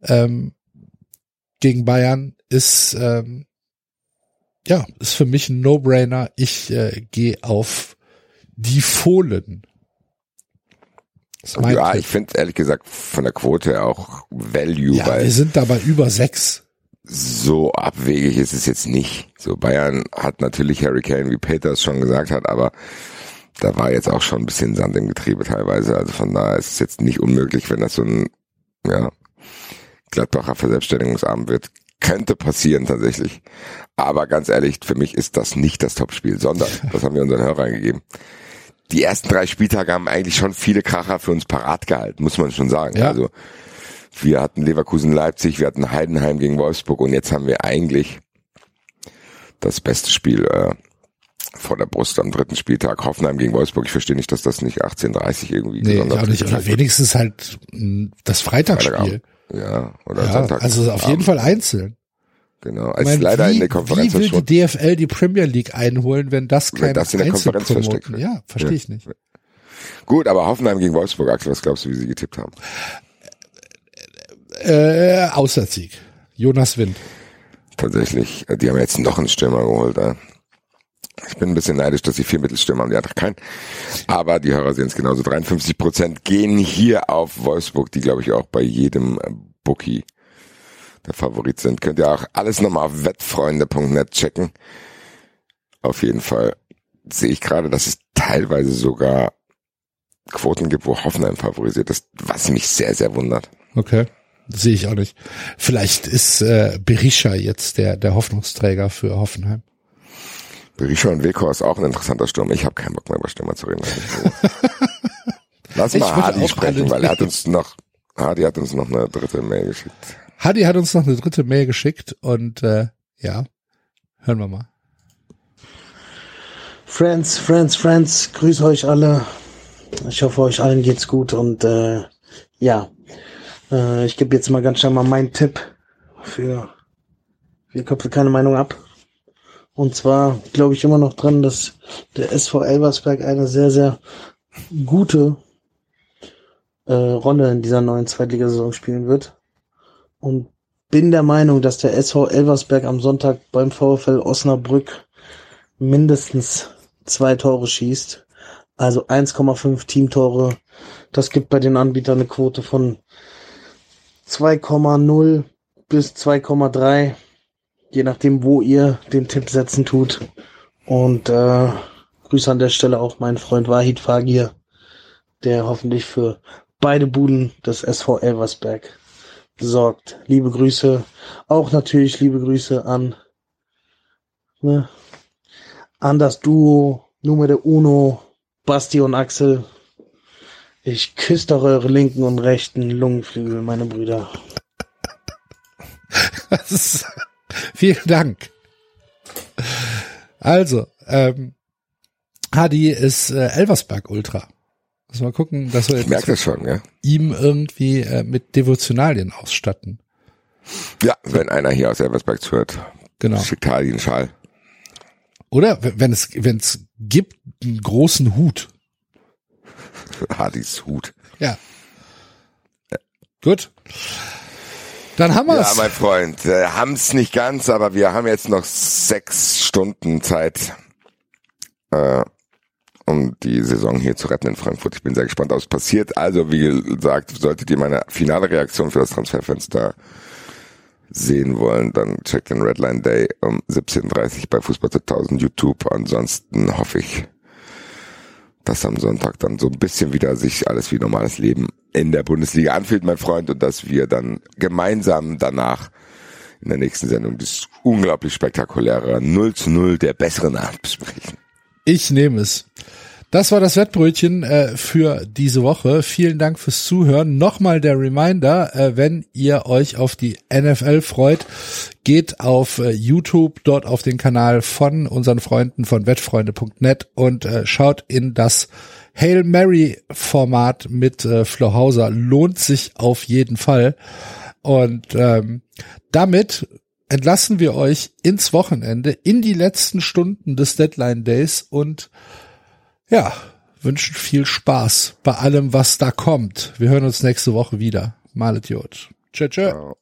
ähm, gegen Bayern ist ähm, ja ist für mich ein No-Brainer. Ich äh, gehe auf die Fohlen. Ja, Tipp. ich finde ehrlich gesagt von der Quote auch Value, ja, wir sind dabei über sechs. so abwegig ist es jetzt nicht. So Bayern hat natürlich Harry Kane, wie Peter es schon gesagt hat, aber da war jetzt auch schon ein bisschen Sand im Getriebe teilweise. Also von daher ist es jetzt nicht unmöglich, wenn das so ein ja, Gladbacher Verselbstständigungsabend wird. Könnte passieren tatsächlich. Aber ganz ehrlich, für mich ist das nicht das Topspiel, sondern, das haben wir unseren Hörern gegeben. Die ersten drei Spieltage haben eigentlich schon viele Kracher für uns parat gehalten, muss man schon sagen. Ja. Also wir hatten Leverkusen Leipzig, wir hatten Heidenheim gegen Wolfsburg und jetzt haben wir eigentlich das beste Spiel äh, vor der Brust am dritten Spieltag. Hoffenheim gegen Wolfsburg. Ich verstehe nicht, dass das nicht 18.30 irgendwie Nee, gesondert auch nicht. Oder wenigstens halt mh, das Freitagsspiel. Freitagabend. Ja, oder Ja, Sonntag. also auf jeden Fall einzeln. Genau. Als meine, leider wie, in der Konferenz wie will schon. die DFL die Premier League einholen, wenn das Wenn kein das in der Konferenz versteckt wird. Ja, verstehe Ja. ich nicht. Gut, aber Hoffenheim gegen Wolfsburg, Axel, was glaubst du, wie sie getippt haben? Äh, Auswärtssieg. Jonas Wind. Tatsächlich, äh, die haben jetzt noch einen Stürmer geholt. Äh. Ich bin ein bisschen neidisch, dass sie vier Mittelstürmer haben, die andere keinen. Aber die Hörer sehen es genauso. 53 Prozent gehen hier auf Wolfsburg, die glaube ich auch bei jedem äh, Bookie der Favorit sind. Könnt ihr auch alles nochmal auf wettfreunde.net checken. Auf jeden Fall sehe ich gerade, dass es teilweise sogar Quoten gibt, wo Hoffenheim favorisiert ist, was mich sehr, sehr wundert. Okay. Sehe ich auch nicht. Vielleicht ist äh, Berisha jetzt der, der Hoffnungsträger für Hoffenheim. Und Weko ist auch ein interessanter Sturm. Ich habe keinen Bock mehr über Stürmer zu reden. Lass Ich mal Hadi sprechen, weil er hat uns noch, Hadi hat uns noch eine dritte Mail geschickt. Hadi hat uns noch eine dritte Mail geschickt und äh, ja, hören wir mal. Friends, Friends, Friends, grüße euch alle. Ich hoffe, euch allen geht's gut und äh, ja, äh, ich gebe jetzt mal ganz schnell mal meinen Tipp für Wir Köpfe keine Meinung ab. Und zwar glaube ich immer noch dran, dass der SV Elversberg eine sehr, sehr gute äh, Rolle in dieser neuen Zweitligasaison spielen wird. Und bin der Meinung, dass der SV Elversberg am Sonntag beim VfL Osnabrück mindestens zwei Tore schießt. Also 1,5 Teamtore. Das gibt bei den Anbietern eine Quote von 2,0 bis 2,3. Je nachdem, wo ihr den Tipp setzen tut. Und äh, Grüße an der Stelle auch meinen Freund Wahid Fagir, der hoffentlich für beide Buden des SV Elversberg sorgt. Liebe Grüße. Auch natürlich liebe Grüße an ne, an das Duo Numero Uno, Basti und Axel. Ich küsse doch eure linken und rechten Lungenflügel, meine Brüder. Vielen Dank. Also, ähm, Hadi ist äh, Elversberg Ultra. Muss mal gucken, dass wir Ich jetzt merke das schon, ja. ihm irgendwie äh, mit Devotionalien ausstatten. Ja, wenn einer hier aus Elversberg zuhört, Genau. schickt Hadi einen Schal. Oder wenn es wenn es gibt einen großen Hut. Hadis Hut. Ja. Gut. Dann haben Ja, wir's. mein Freund, äh, haben's nicht ganz, aber wir haben jetzt noch sechs Stunden Zeit, äh, um die Saison hier zu retten in Frankfurt. Ich bin sehr gespannt, was passiert. Also, wie gesagt, solltet ihr meine finale Reaktion für das Transferfenster sehen wollen, dann checkt den Redline Day um 17.30 bei Fußball 2000 YouTube. Ansonsten hoffe ich, dass am Sonntag dann so ein bisschen wieder sich alles wie normales Leben in der Bundesliga anfühlt, mein Freund, und dass wir dann gemeinsam danach in der nächsten Sendung das unglaublich spektakuläre 0 zu 0 der besseren Art besprechen. Ich nehme es. Das war das Wettbrötchen äh, für diese Woche. Vielen Dank fürs Zuhören. Nochmal der Reminder, äh, wenn ihr euch auf die NFL freut, geht auf äh, YouTube, dort auf den Kanal von unseren Freunden von wettfreunde.net und äh, schaut in das Hail Mary Format mit äh, Flo Hauser. Lohnt sich auf jeden Fall. Und ähm, damit entlassen wir euch ins Wochenende, in die letzten Stunden des Deadline Days und ja, wünschen viel Spaß bei allem, was da kommt. Wir hören uns nächste Woche wieder. Malet Jod. Tschö, tschö. Ciao.